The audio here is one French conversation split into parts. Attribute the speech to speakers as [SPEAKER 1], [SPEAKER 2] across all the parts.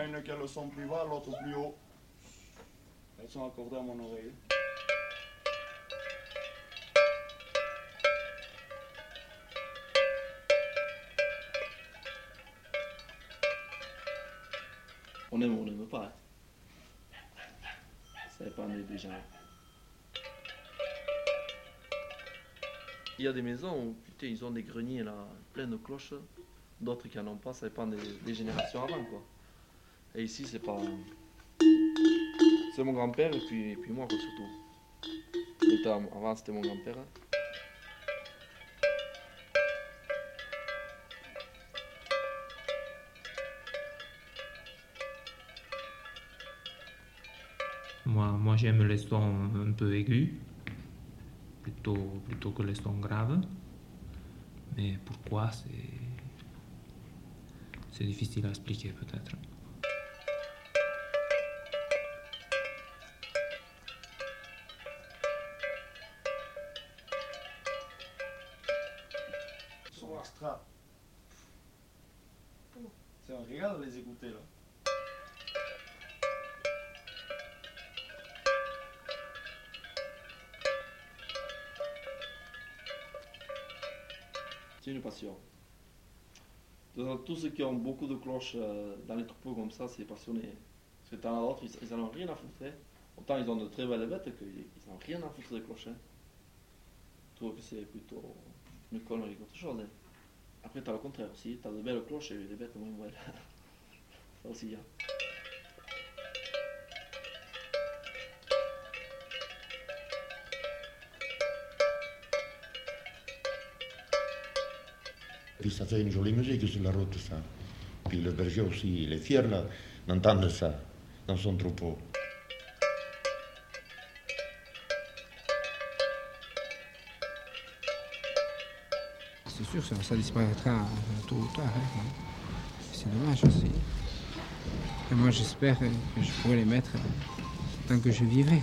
[SPEAKER 1] A une qui le son plus bas, l'autre plus haut. Elles sont accordées à mon oreille.
[SPEAKER 2] On aime ou on n'aime pas. Ça dépend des gens. Il y a des maisons où putain, ils ont des greniers là, pleins de cloches, d'autres qui n'en ont pas, ça dépend des, des générations avant quoi. Et ici c'est pas. C'est mon grand-père et puis, et puis moi surtout. T'as- Avant c'était mon grand-père.
[SPEAKER 3] Moi, moi j'aime les sons un peu aigus, plutôt, plutôt que les sons graves. Mais pourquoi, c'est. C'est difficile à expliquer peut-être.
[SPEAKER 2] Tous ceux qui ont beaucoup de cloches euh, dans les troupeaux comme ça, c'est passionné. Parce que t'en as d'autres, ils, ils en ont rien à foutre. hein. Autant ils ont de très belles bêtes qu'ils n'ont rien à foutre des cloches. hein. Je trouve que c'est plutôt une connerie qu'autre chose. hein. Après, t'as le contraire aussi. T'as de belles cloches et des bêtes moins belles. ça aussi, il y a.
[SPEAKER 4] Puis ça fait une jolie musique sur la route, ça. Puis le berger aussi, il est fier d'entendre ça dans son troupeau.
[SPEAKER 5] C'est sûr, ça, ça disparaîtra euh, tôt ou tard. hein. C'est dommage aussi. Et moi, j'espère euh, que je pourrai les mettre euh, tant que je vivrai.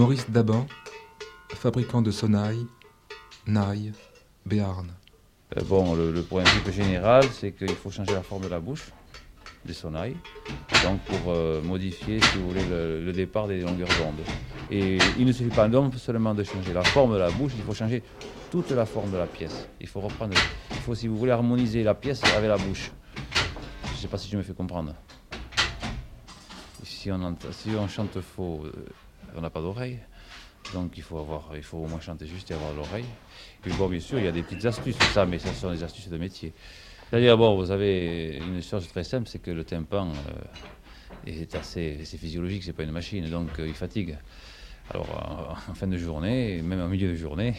[SPEAKER 6] Maurice Daban, fabricant de sonnailles, nailles, béarn.
[SPEAKER 7] Euh, Bon, le, principe général, c'est qu'il faut changer la forme de la bouche des sonnailles, donc pour euh, modifier, si vous voulez, le, départ des longueurs d'onde. Et il ne suffit pas non seulement de changer la forme de la bouche, il faut changer toute la forme de la pièce. Il faut reprendre, il faut, si vous voulez, harmoniser la pièce avec la bouche. Je ne sais pas si je me fais comprendre. Si on, si on chante faux, euh, on n'a pas d'oreille. Donc il faut, avoir, il faut au moins chanter juste et avoir l'oreille. Puis bon, bien sûr, il y a des petites astuces, ça, mais ce sont des astuces de métier. C'est-à-dire, bon, vous avez une chose très simple, c'est que le tympan euh, est assez c'est physiologique, c'est pas une machine, donc euh, il fatigue. Alors, en, en fin de journée, même en milieu de journée,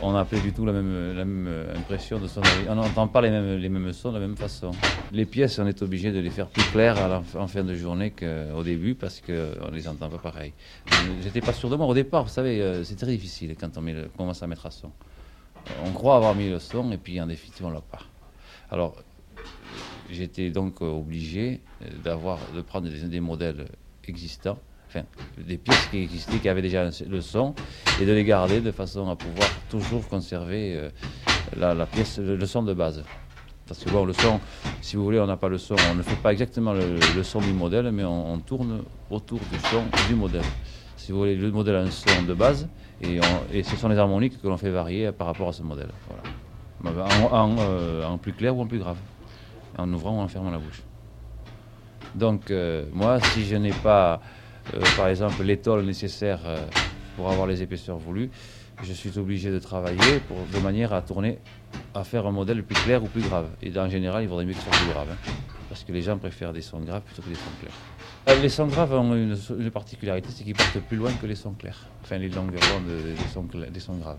[SPEAKER 7] on n'a plus du tout la même, même impression de sonnerie. On n'entend pas les mêmes, les mêmes sons de la même façon. Les pièces, on est obligé de les faire plus claires en fin de journée qu'au début parce qu'on ne les entend pas pareil. Euh, J'étais pas sûr de moi au départ, vous savez, euh, c'est très difficile quand on commence à mettre à son. On croit avoir mis le son et puis en définitive on l'a pas. Alors j'étais donc euh, obligé euh, d'avoir de prendre des modèles existants, des pièces qui existaient, qui avaient déjà le son, et de les garder de façon à pouvoir toujours conserver euh, la, pièce, le, son de base. Parce que bon, le son, si vous voulez, on n'a pas le son, on ne fait pas exactement le, son du modèle, mais on, tourne autour du son du modèle. Si vous voulez, le modèle a un son de base, et, et ce sont les harmoniques que l'on fait varier par rapport à ce modèle. Euh, en plus clair ou en plus grave, en ouvrant ou en fermant la bouche. Donc, euh, moi, si je n'ai pas, par exemple, l'étole nécessaire euh, pour avoir les épaisseurs voulues, je suis obligé de travailler pour, de manière à tourner, à faire un modèle plus clair ou plus grave. Et en général, il vaudrait mieux que ce soit plus grave, hein, parce que les gens préfèrent des sons graves plutôt que des sons clairs. Euh, les sons graves ont une, particularité, c'est qu'ils portent plus loin que les sons clairs. Enfin, les longueurs d'onde des sons, des sons graves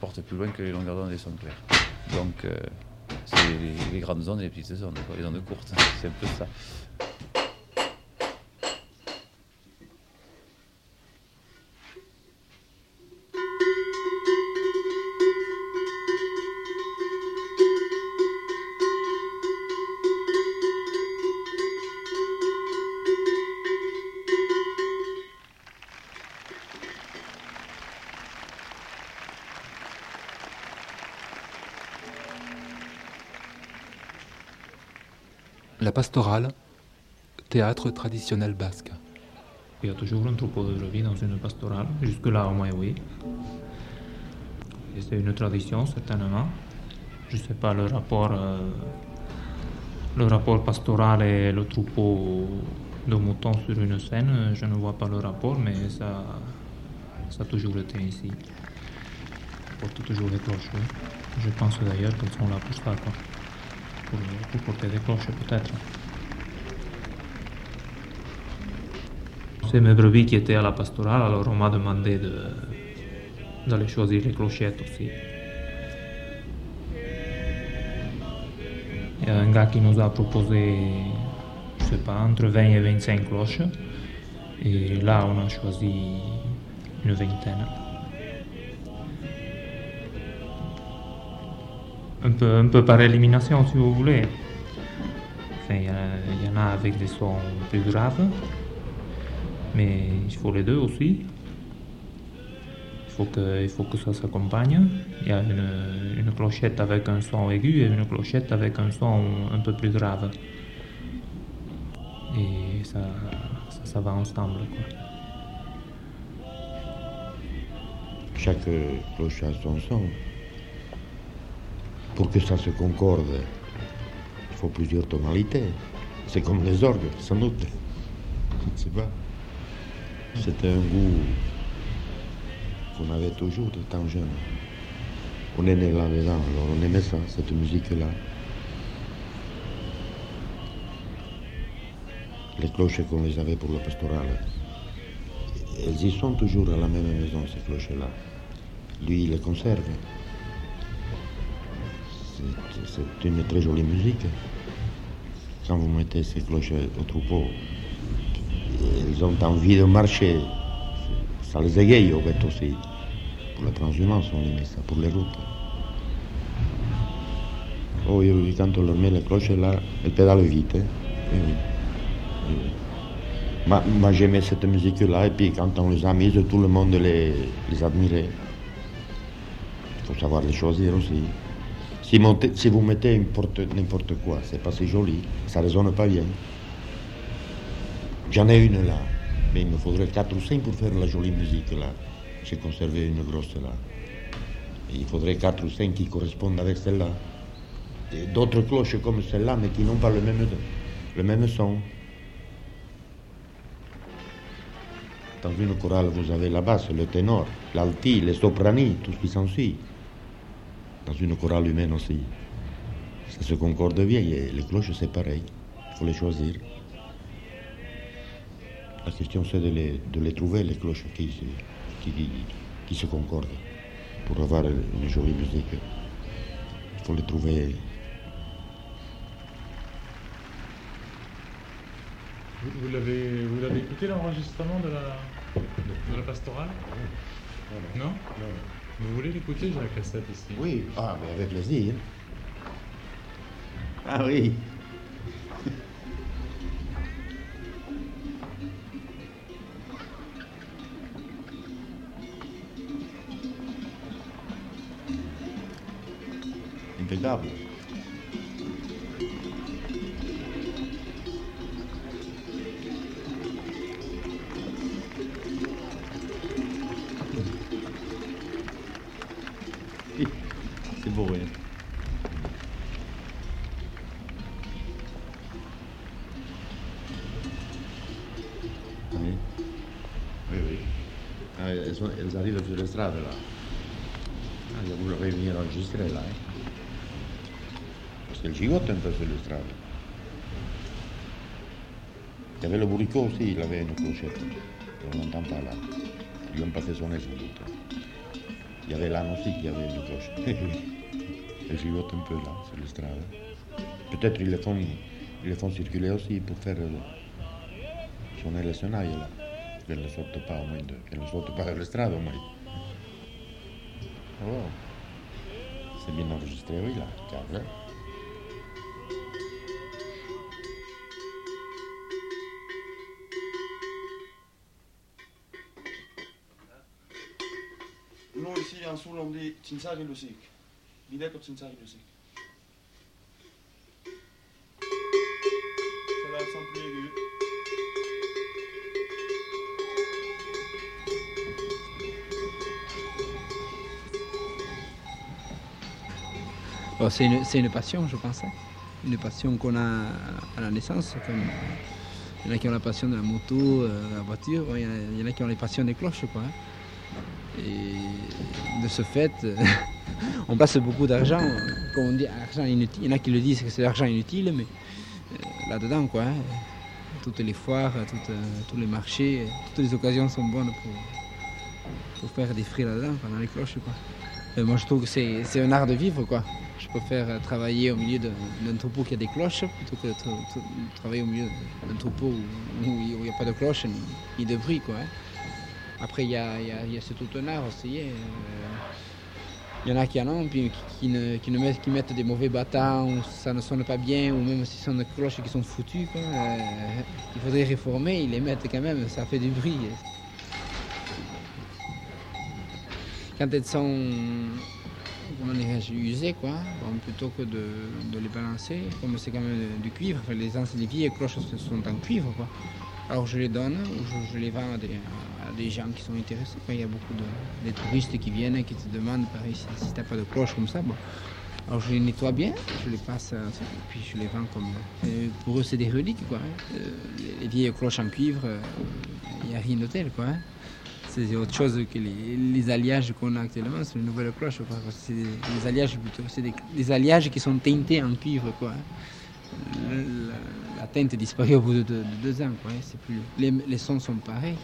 [SPEAKER 7] portent plus loin que les longueurs d'onde des sons clairs. Donc, euh, c'est les, les grandes ondes et les petites ondes, quoi, les ondes courtes. C'est un peu ça.
[SPEAKER 6] La pastorale, théâtre traditionnel basque.
[SPEAKER 3] Il y a toujours un troupeau de brebis dans une pastorale. Jusque-là, au moins, oui. C'est une tradition, certainement. Je ne sais pas le rapport, euh, le rapport pastoral et le troupeau de moutons sur une scène. Je ne vois pas le rapport, mais ça, ça a toujours été ici. On porte toujours des cloches. Je pense d'ailleurs qu'elles sont là pour ça, quoi. Pour, pour porter des cloches, peut-être. C'est mes brebis qui étaient à la pastorale, alors on m'a demandé de, d'aller choisir les clochettes aussi. Il y a un gars qui nous a proposé, je sais pas, entre 20 et 25 cloches. Et là, on a choisi une vingtaine. Un peu, par élimination, si vous voulez. Il y, en a avec des sons plus graves, mais il faut les deux aussi. Il faut que, il faut que ça s'accompagne. Il y a une, clochette avec un son aigu et une clochette avec un son un peu plus grave. Et ça, va ensemble.
[SPEAKER 4] Chaque cloche a son son. Pour que ça se concorde, il faut plusieurs tonalités. C'est comme les orgues, sans doute. Je ne sais pas. C'était un goût qu'on avait toujours de temps jeune. On est né là-dedans, alors on aimait ça, cette musique-là. Les cloches qu'on les avait pour la pastorale, elles y sont toujours à la même maison, ces cloches-là. Lui, il les conserve. C'est- une très jolie musique. Quand vous mettez ces cloches au troupeau, ils ont envie de marcher. Ça les égaye au fait aussi. Pour la transhumance, on les met ça, pour les routes. Oh oui, oui, quand on leur met les cloches là, elles pédalent vite. hein. Oui, oui. Oui, oui. Moi, moi, j'aimais cette musique-là, et puis quand on les a mises, tout le monde les, les admirait. Il faut savoir les choisir aussi. Si, vous mettez n'importe quoi, c'est pas si joli, ça résonne pas bien. J'en ai une là, mais il me faudrait 4 ou 5 pour faire la jolie musique là. J'ai conservé une grosse là. Il faudrait 4 ou 5 qui correspondent avec celle-là. Et d'autres cloches comme celle-là, mais qui n'ont pas le même, le même son. Dans une chorale, vous avez la basse, le ténor, l'alti, les sopranis, tout ce qui s'ensuit. Dans une chorale humaine aussi. Ça se concorde bien et les cloches, c'est pareil. Il faut les choisir. La question, c'est de les, de les trouver, les cloches qui, se- qui, qui se concordent. Pour avoir une jolie musique, il faut les trouver.
[SPEAKER 8] Vous, vous l'avez vous l'avez écouté l'enregistrement de la, de la pastorale? Non Vous voulez l'écouter J'ai la cassette ici?
[SPEAKER 4] Oui, ah, mais avec plaisir. Ah oui. Impeccable. Oui, oui, oui. Ah, elles, sont- elles arrivent sur l'estrade là. je voudrais venir enregistrer là. hein. Parce qu'elle gigote un peu sur le strade. Il y avait le bourricot aussi, il avait une clochette. On n'entend pas là. Ils l'ont pas fait sonner sans doute. Il y avait l'âne aussi qui avait une cloche. Elle gigote un peu là, sur le strade. Peut-être ils le font, ils le font circuler aussi pour faire euh, sonner les sonnailles là. Pas de, de l'estrade au. Oh. C'est bien enregistré, oui, là, hein.
[SPEAKER 1] Nous, ici, en Soul, on dit Tinsari Lusik. C'est la son plus aigu.
[SPEAKER 5] C'est une, une passion, je pense. Une passion qu'on a à la naissance. Il y en a qui ont la passion de la moto, euh, de la voiture. Il y, en a- qui ont les passions des cloches. Quoi, hein. Et de ce fait, on passe beaucoup d'argent. Comme on dit, argent inutile. Il y en a qui le disent que c'est l'argent inutile, mais euh, là-dedans, quoi. hein. Toutes les foires, euh, tous les marchés, toutes les occasions sont bonnes pour, pour faire des frais là-dedans, dans les cloches. Quoi. Moi, je trouve que c'est c'est un art de vivre, quoi. Je préfère euh, travailler au milieu d'un troupeau qui a des cloches plutôt que de tra- tra- travailler au milieu d'un troupeau où il n'y a pas de cloches ni, de bruit, quoi. hein. Après, il y a, y a- y aussi. hein. Euh, Il y en a qui en ont, puis qui, ne, mettent, des mauvais ou ça ne sonne pas bien, ou même si ce sont des cloches qui sont foutues. Euh, il faudrait réformer, ils les mettent quand même, ça fait du bruit. Quand elles sont comment dirais-je, usées, quoi, bon, plutôt que de, les balancer, comme c'est quand même du cuivre, les anciennes les vieilles cloches sont en cuivre, quoi. Alors je les donne je, les vends à des, gens qui sont intéressés. quoi. Il y a beaucoup de touristes qui viennent et qui te demandent si, si t'as pas de cloche comme ça. Alors je les nettoie bien, je les passe, euh, puis je les vends comme. euh, pour eux c'est des reliques quoi. hein. Euh, les, les vieilles cloches en cuivre, il n'y a rien de tel quoi. hein. C'est autre chose que les, alliages qu'on a actuellement, c'est les nouvelles cloches. C'est des, des alliages plutôt, c'est des, alliages qui sont teintés en cuivre quoi. la, teinte disparaît au bout de, deux- de deux ans. Quoi, hein. C'est plus, les, sons sont pareils.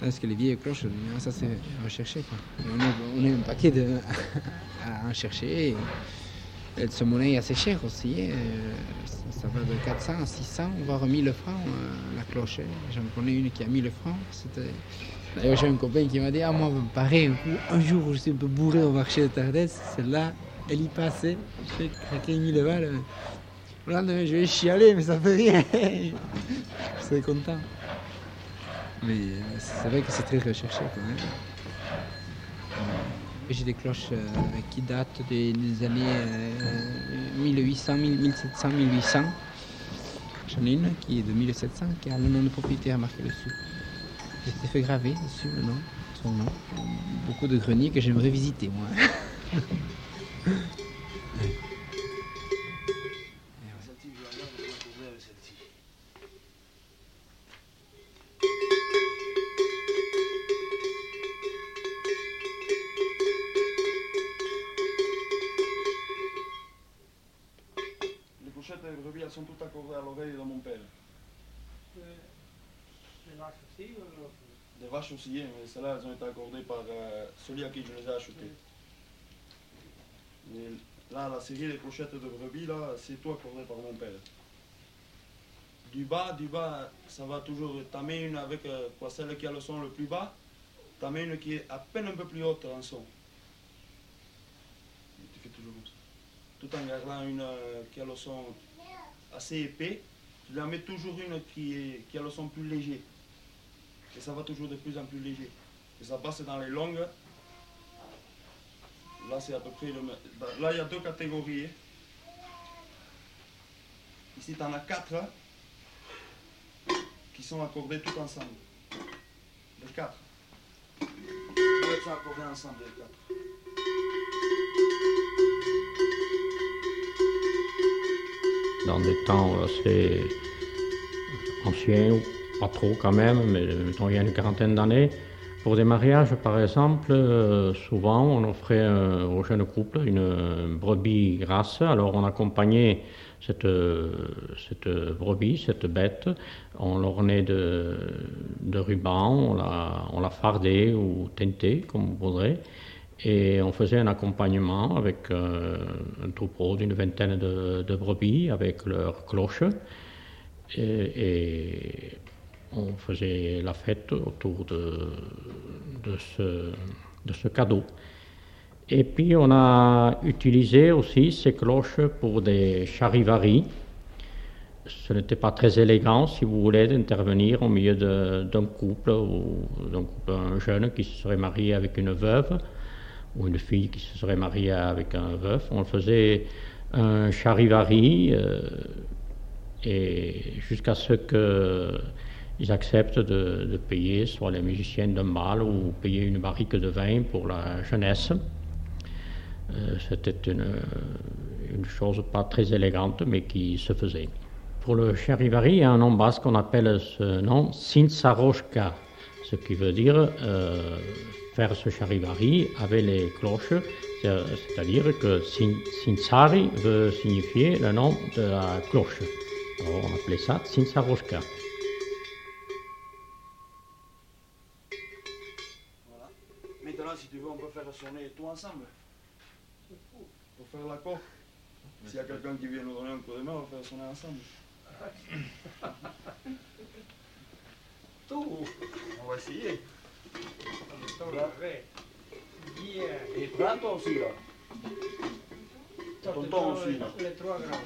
[SPEAKER 5] Tandis que les vieilles cloches, ça c'est recherché. Quoi. Et On, est un paquet de, à en chercher. Et elles se monnaient assez cher aussi. hein. Euh, Ça, ça va de 400 à 600, voire 1000 francs euh, la cloche. hein. J'en connais une qui a 1000 francs. C'était... D'ailleurs, j'ai un copain qui m'a dit Ah, moi, pareil, un, jour où je suis un peu bourré au marché de Tardès, celle-là, elle y passait. Je fais craquer 1000 balles. Le lendemain, je vais chialer, mais ça fait rien. je serais content. Mais euh, c'est vrai que c'est très recherché quand même. J'ai des cloches euh, qui datent des, des années euh, 1800, 1700, 1800. J'en ai une qui est de 1700, qui a le nom de propriétaire marqué dessus. C'était fait graver dessus le nom, son nom. Beaucoup de greniers que j'aimerais visiter, moi.
[SPEAKER 1] Celle-ci, je la garde, je vais la couvrir avec celle-ci. Les couchettes et les brebis, elles sont toutes accordées à l'oreille de mon père. Des vaches aussi, hein, mais celles-là, elles ont été accordées par euh, celui à qui je les ai achetées. Là, la série des clochettes de brebis, là, c'est tout accordé par mon père. Du bas, du bas, ça va toujours. Mets une avec euh, quoi, celle qui a le son le plus bas, t'en mets une qui est à peine un peu plus haute en son. Et tu fais toujours comme ça. Tout en gardant une euh, qui a le son assez épais, tu en mets toujours une qui, est, qui a le son plus léger. Et ça va toujours de plus en plus léger. Et ça passe dans les longues. Là, c'est à peu près le même. Là, il y a deux catégories. Ici, tu en as quatre hein, qui sont accordés tout ensemble. Les quatre. Ils sont accordés ensemble, les quatre.
[SPEAKER 9] dans des temps assez anciens, pas trop quand même, mais mettons il y a une quarantaine d'années, Pour des mariages, par exemple, euh, souvent on offrait euh, aux jeunes couples une euh, brebis grasse. Alors on accompagnait cette, euh, cette brebis, cette bête, on l'ornait de, de rubans, on la, on la fardait ou teintait, comme vous voudrez. Et on faisait un accompagnement avec euh, un troupeau d'une vingtaine de, brebis avec leurs cloches. Et on faisait la fête autour de, ce, de ce cadeau. Et puis on a utilisé aussi ces cloches pour des charivaris. Ce n'était pas très élégant, si vous voulez, d'intervenir au milieu d'un couple ou d'un couple un jeune qui se serait marié avec une veuve ou une fille qui se serait mariée avec un veuf. On faisait un charivari euh, et jusqu'à ce qu'ils acceptent de, payer soit les musiciens d'un bal ou payer une barrique de vin pour la jeunesse. Euh, C'était une, chose pas très élégante, mais qui se faisait. Pour le charivari, il y a un nom basque qu'on appelle ce nom Sinsaroshka, ce qui veut dire euh, faire ce charivari avec les cloches, c'est- c'est-à-dire que Sin- Sinsari veut signifier le nom de la cloche. On appelait ça Sinsaroshka.
[SPEAKER 1] On peut faire sonner tout ensemble. Pour faire l'accord. S'il y a quelqu'un qui vient nous donner un coup de main, on va faire sonner ensemble. Tout. On va essayer. Et toi aussi là. Tonton aussi là.
[SPEAKER 5] Les trois grands.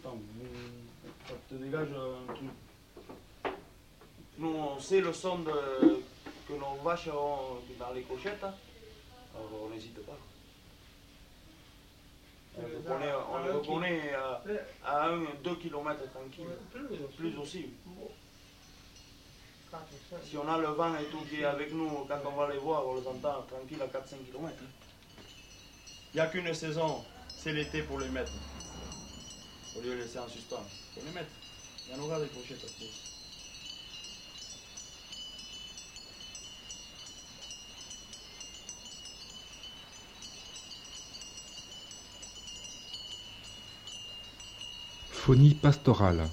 [SPEAKER 1] Attends, euh, ça te dégage un truc. Nous, on sait le son de, que nos vaches ont dans les cochettes. hein. Alors, on n'hésite pas. On le reconnaît, on le reconnaît à, à 1-2 km tranquille. Plus aussi. Si on a le vent et tout qui est avec nous, quand on va les voir, on les entend tranquille à 4-5 km. Il n'y a qu'une saison, c'est l'été pour les mettre. Au lieu de laisser en suspens. Pour les mettre. Il y en aura des pochettes après.
[SPEAKER 6] Phonie pastorale.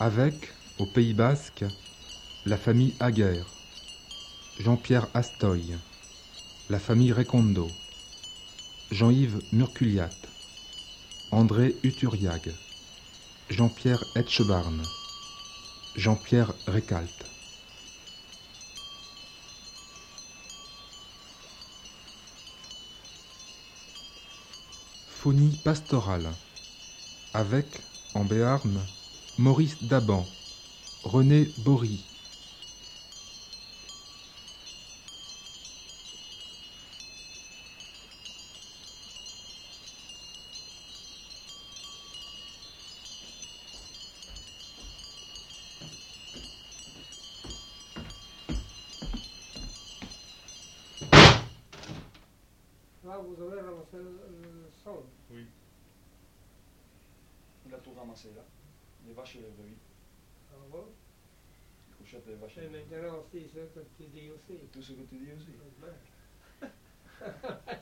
[SPEAKER 6] Avec, au Pays Basque, la famille Aguerre, Jean-Pierre Astoy, la famille Recondo, Jean-Yves Murculiat, André Uturiag, Jean-Pierre Etchebarn, Jean-Pierre Récalte. Phonie pastorale. Avec, en Béarn, Maurice Daban, René Bory,
[SPEAKER 5] vous avez ramassé le eh, sol. Oui.
[SPEAKER 1] Il a tout ramassé là. Les vaches et les brebis.
[SPEAKER 5] Ah bon?
[SPEAKER 1] Les couchettes des vaches.
[SPEAKER 5] Et maintenant, aussi, ce que tu dis aussi.
[SPEAKER 1] Tout ce que tu dis aussi.